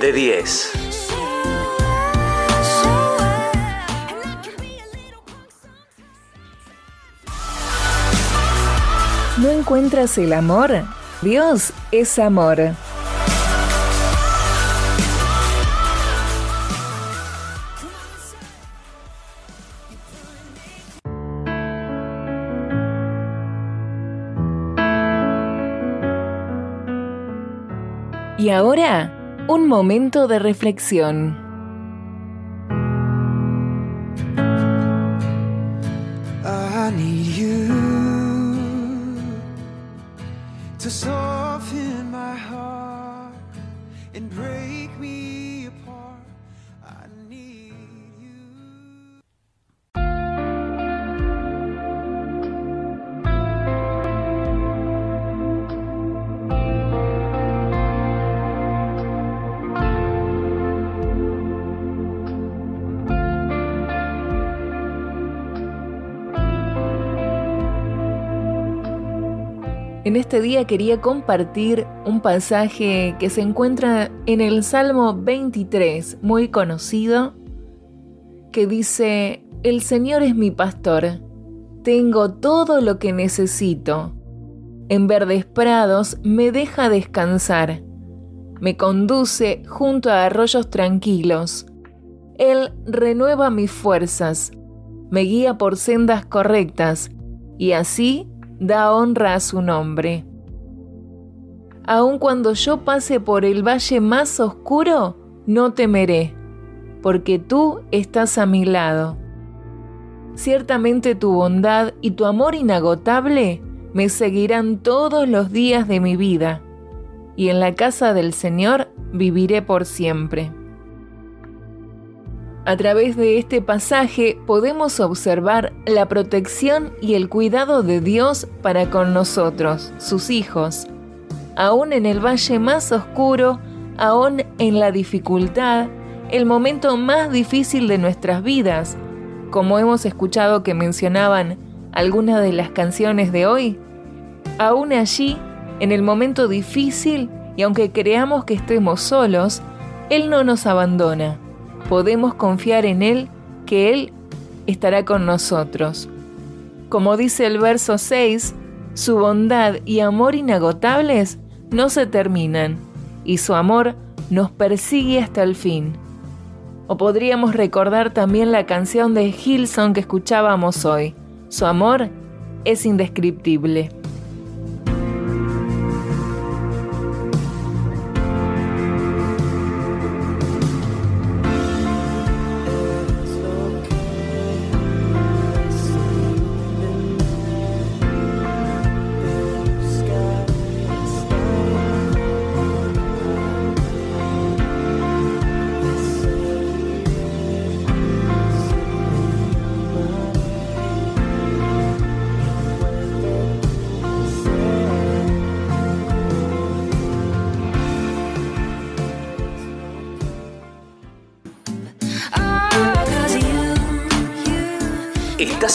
de 10. ¿No encuentras el amor? Dios es amor. Y ahora, un momento de reflexión. En este día quería compartir un pasaje que se encuentra en el Salmo 23, muy conocido, que dice, El Señor es mi pastor, tengo todo lo que necesito. En verdes prados me deja descansar, me conduce junto a arroyos tranquilos. Él renueva mis fuerzas, me guía por sendas correctas, y así da honra a su nombre. Aun cuando yo pase por el valle más oscuro, no temeré, porque tú estás a mi lado. Ciertamente tu bondad y tu amor inagotable me seguirán todos los días de mi vida, y en la casa del Señor viviré por siempre. A través de este pasaje podemos observar la protección y el cuidado de Dios para con nosotros, sus hijos. Aún en el valle más oscuro, aún en la dificultad, el momento más difícil de nuestras vidas, como hemos escuchado que mencionaban algunas de las canciones de hoy, aún allí, en el momento difícil, y aunque creamos que estemos solos, Él no nos abandona podemos confiar en Él que Él estará con nosotros. Como dice el verso 6, su bondad y amor inagotables no se terminan y su amor nos persigue hasta el fin. O podríamos recordar también la canción de Hilson que escuchábamos hoy. Su amor es indescriptible.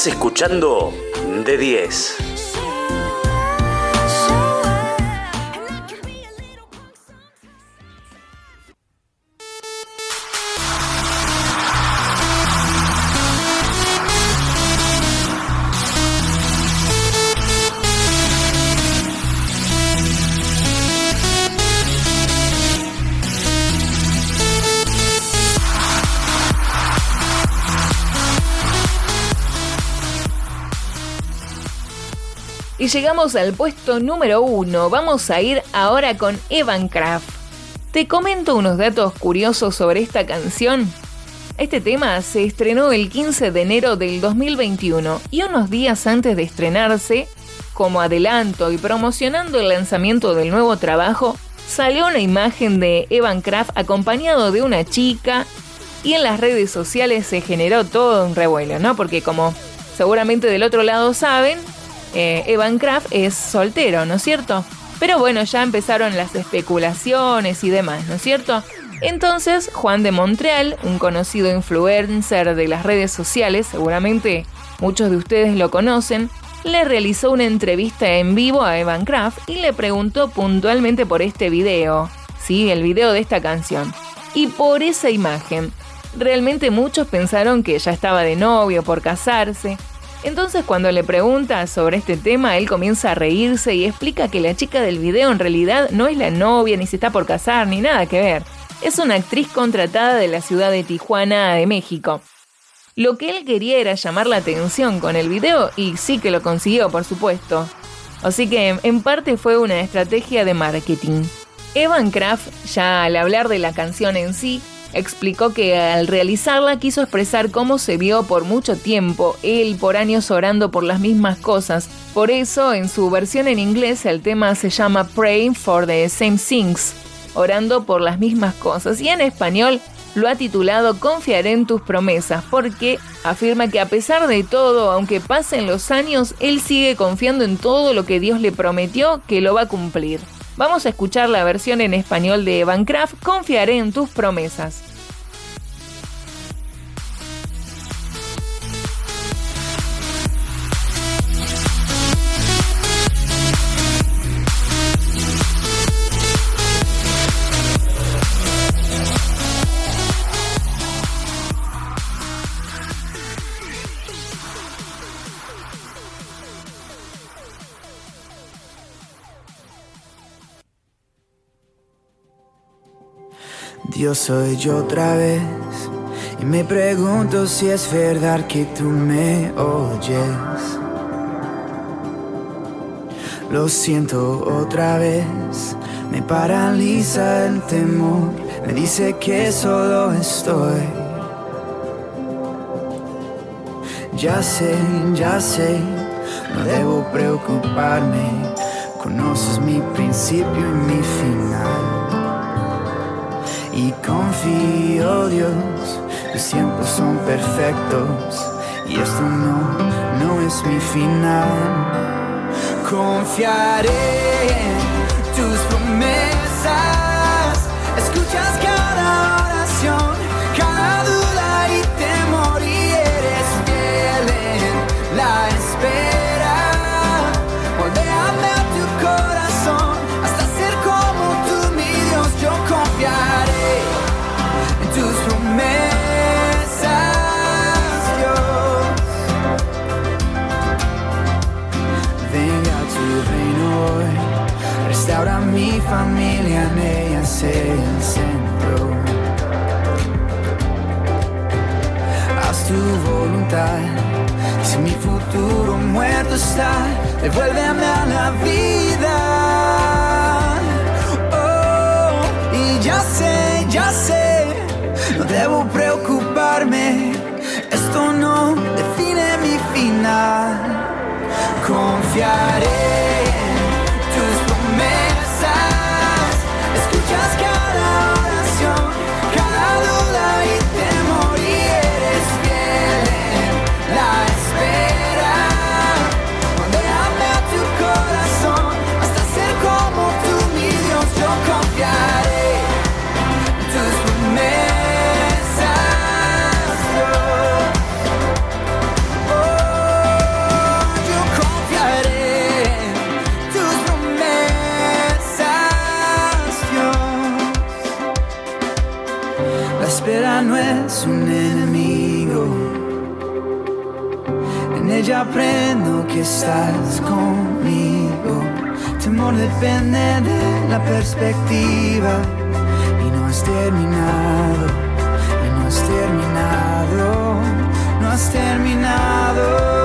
Escuchando de 10. Y llegamos al puesto número uno. Vamos a ir ahora con Evan Kraft. Te comento unos datos curiosos sobre esta canción. Este tema se estrenó el 15 de enero del 2021 y unos días antes de estrenarse, como adelanto y promocionando el lanzamiento del nuevo trabajo, salió una imagen de Evan Kraft acompañado de una chica y en las redes sociales se generó todo un revuelo, ¿no? Porque como seguramente del otro lado saben, eh, Evan Kraft es soltero, ¿no es cierto? Pero bueno, ya empezaron las especulaciones y demás, ¿no es cierto? Entonces, Juan de Montreal, un conocido influencer de las redes sociales, seguramente muchos de ustedes lo conocen, le realizó una entrevista en vivo a Evan Kraft y le preguntó puntualmente por este video, sí, el video de esta canción, y por esa imagen. Realmente muchos pensaron que ya estaba de novio por casarse, entonces cuando le pregunta sobre este tema, él comienza a reírse y explica que la chica del video en realidad no es la novia, ni se está por casar, ni nada que ver. Es una actriz contratada de la ciudad de Tijuana, de México. Lo que él quería era llamar la atención con el video y sí que lo consiguió, por supuesto. Así que en parte fue una estrategia de marketing. Evan Kraft, ya al hablar de la canción en sí, explicó que al realizarla quiso expresar cómo se vio por mucho tiempo, él por años orando por las mismas cosas. Por eso, en su versión en inglés, el tema se llama Praying for the Same Things, orando por las mismas cosas. Y en español lo ha titulado Confiaré en tus promesas, porque afirma que a pesar de todo, aunque pasen los años, él sigue confiando en todo lo que Dios le prometió que lo va a cumplir. Vamos a escuchar la versión en español de Evan Kraft, Confiaré en tus promesas. Yo soy yo otra vez y me pregunto si es verdad que tú me oyes. Lo siento otra vez, me paraliza el temor, me dice que solo estoy. Ya sé, ya sé, no debo preocuparme, conoces mi principio y mi final. Y confío, Dios, tus tiempos son perfectos y esto no, no es mi final. Confiaré en tus promesas, escuchas cada el centro. Haz tu voluntad, si mi futuro muerto está, devuélveme a la vida. Oh, y ya sé, ya sé, no debo preocuparme, esto no define mi final. Confiaré Aprendo que estás conmigo. Temor depende de la perspectiva. Y no has terminado, y no has terminado, no has terminado,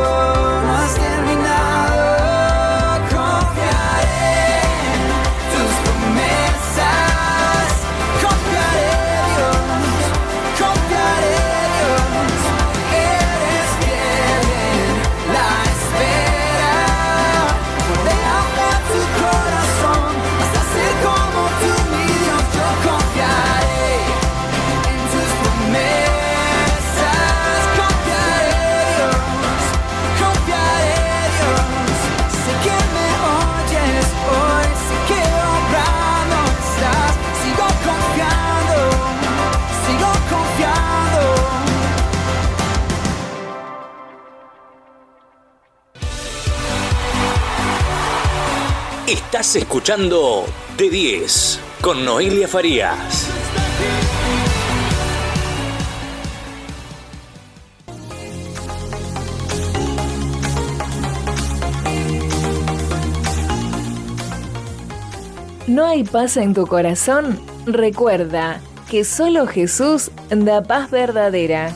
Estás escuchando De 10 con Noelia Farías. ¿No hay paz en tu corazón? Recuerda que solo Jesús da paz verdadera.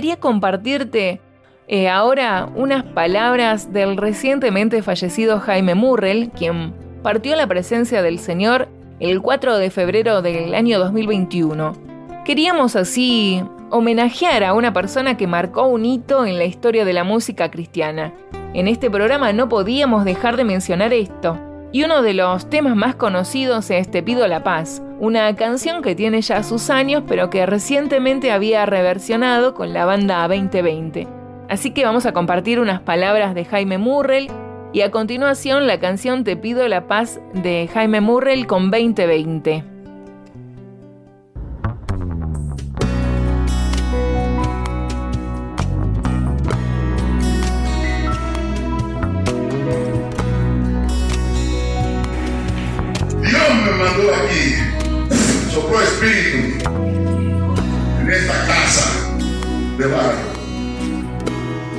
Quería compartirte eh, ahora unas palabras del recientemente fallecido Jaime Murrell, quien partió a la presencia del Señor el 4 de febrero del año 2021. Queríamos así homenajear a una persona que marcó un hito en la historia de la música cristiana. En este programa no podíamos dejar de mencionar esto, Y uno de los temas más conocidos es Te pido la paz, una canción que tiene ya sus años pero que recientemente había reversionado con la banda 2020. Así que vamos a compartir unas palabras de Jaime Murrell y a continuación la canción Te pido la paz de Jaime Murrell con 2020. Espíritu en esta casa de barro.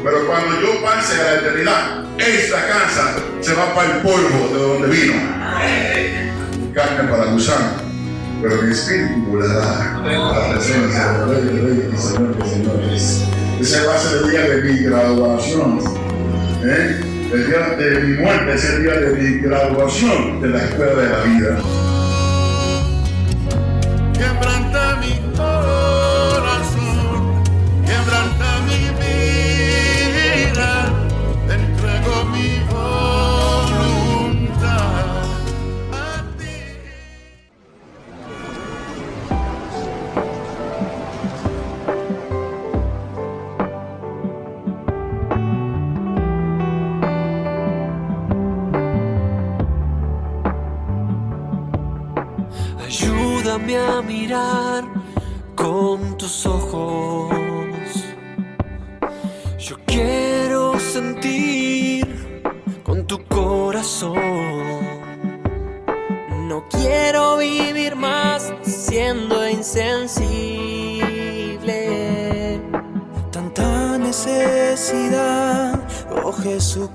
Pero cuando yo pase a la eternidad, esta casa se va para el polvo de donde vino. Carne para gusano, pero mi espíritu volará a la presencia del Rey de Reyes y Señor de Señores. Ese va a ser el día de mi graduación. ¿eh? El día de mi muerte es el día de mi graduación de la escuela de la vida. Quebranta mi Ayúdame a mirar con tus ojos. Yo quiero sentir con tu corazón. No quiero vivir más siendo insensible. Tanta necesidad, oh Jesucristo.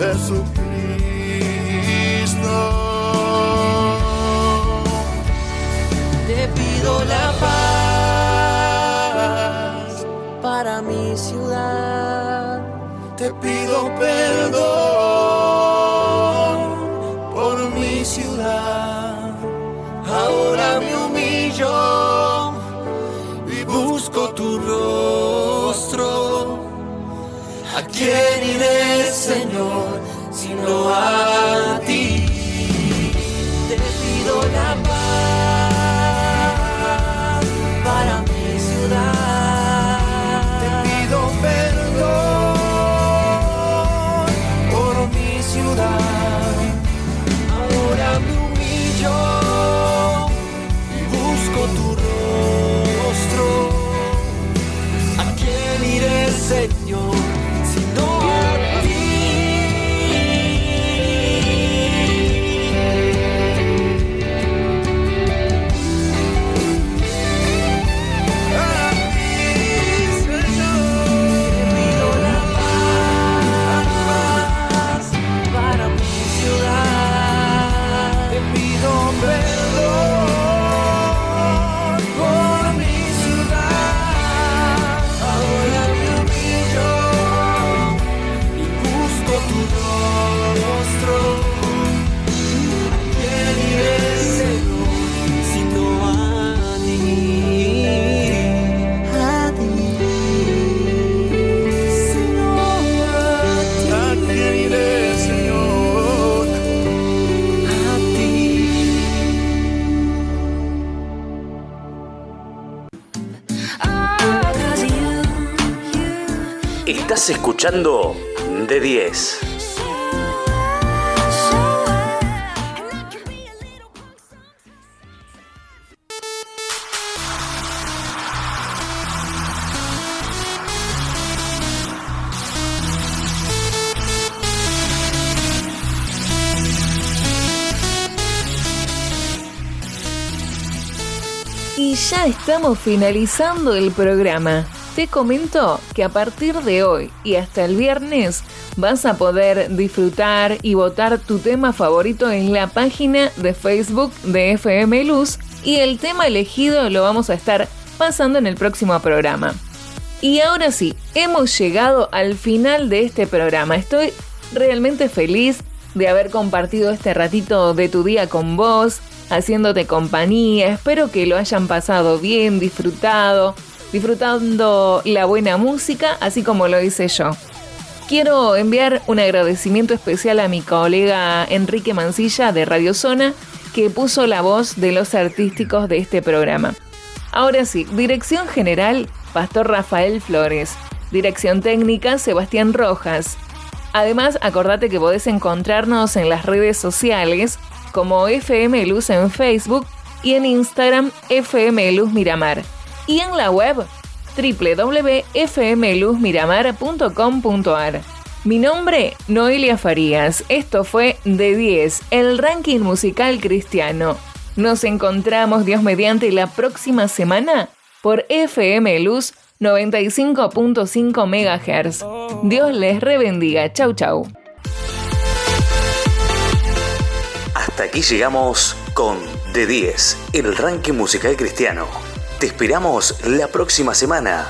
Jesucristo. Te pido la paz para mi ciudad. Te pido perdón por mi ciudad. Ahora me humillo y busco tu rostro. ¿A quién iré, Señor, sino a escuchando de 10. Y ya estamos finalizando el programa. Te comento que a partir de hoy y hasta el viernes vas a poder disfrutar y votar tu tema favorito en la página de Facebook de FM Luz y el tema elegido lo vamos a estar pasando en el próximo programa. Y ahora sí, hemos llegado al final de este programa. Estoy realmente feliz de haber compartido este ratito de tu día con vos, haciéndote compañía. Espero que lo hayan pasado bien, disfrutado, disfrutando la buena música, así como lo hice yo. Quiero enviar un agradecimiento especial a mi colega Enrique Mancilla de Radio Zona, que puso la voz de los artísticos de este programa. Ahora sí, dirección general, Pastor Rafael Flores. Dirección técnica, Sebastián Rojas. Además, acordate que podés encontrarnos en las redes sociales como FM Luz en Facebook y en Instagram FM Luz Miramar. Y en la web www.fmluzmiramar.com.ar. Mi nombre, Noelia Farías. Esto fue De 10, el ranking musical cristiano. Nos encontramos, Dios mediante, la próxima semana por FM Luz 95.5 MHz. Dios les rebendiga. Chau, chau. Hasta aquí llegamos con De 10, el ranking musical cristiano. Te esperamos la próxima semana.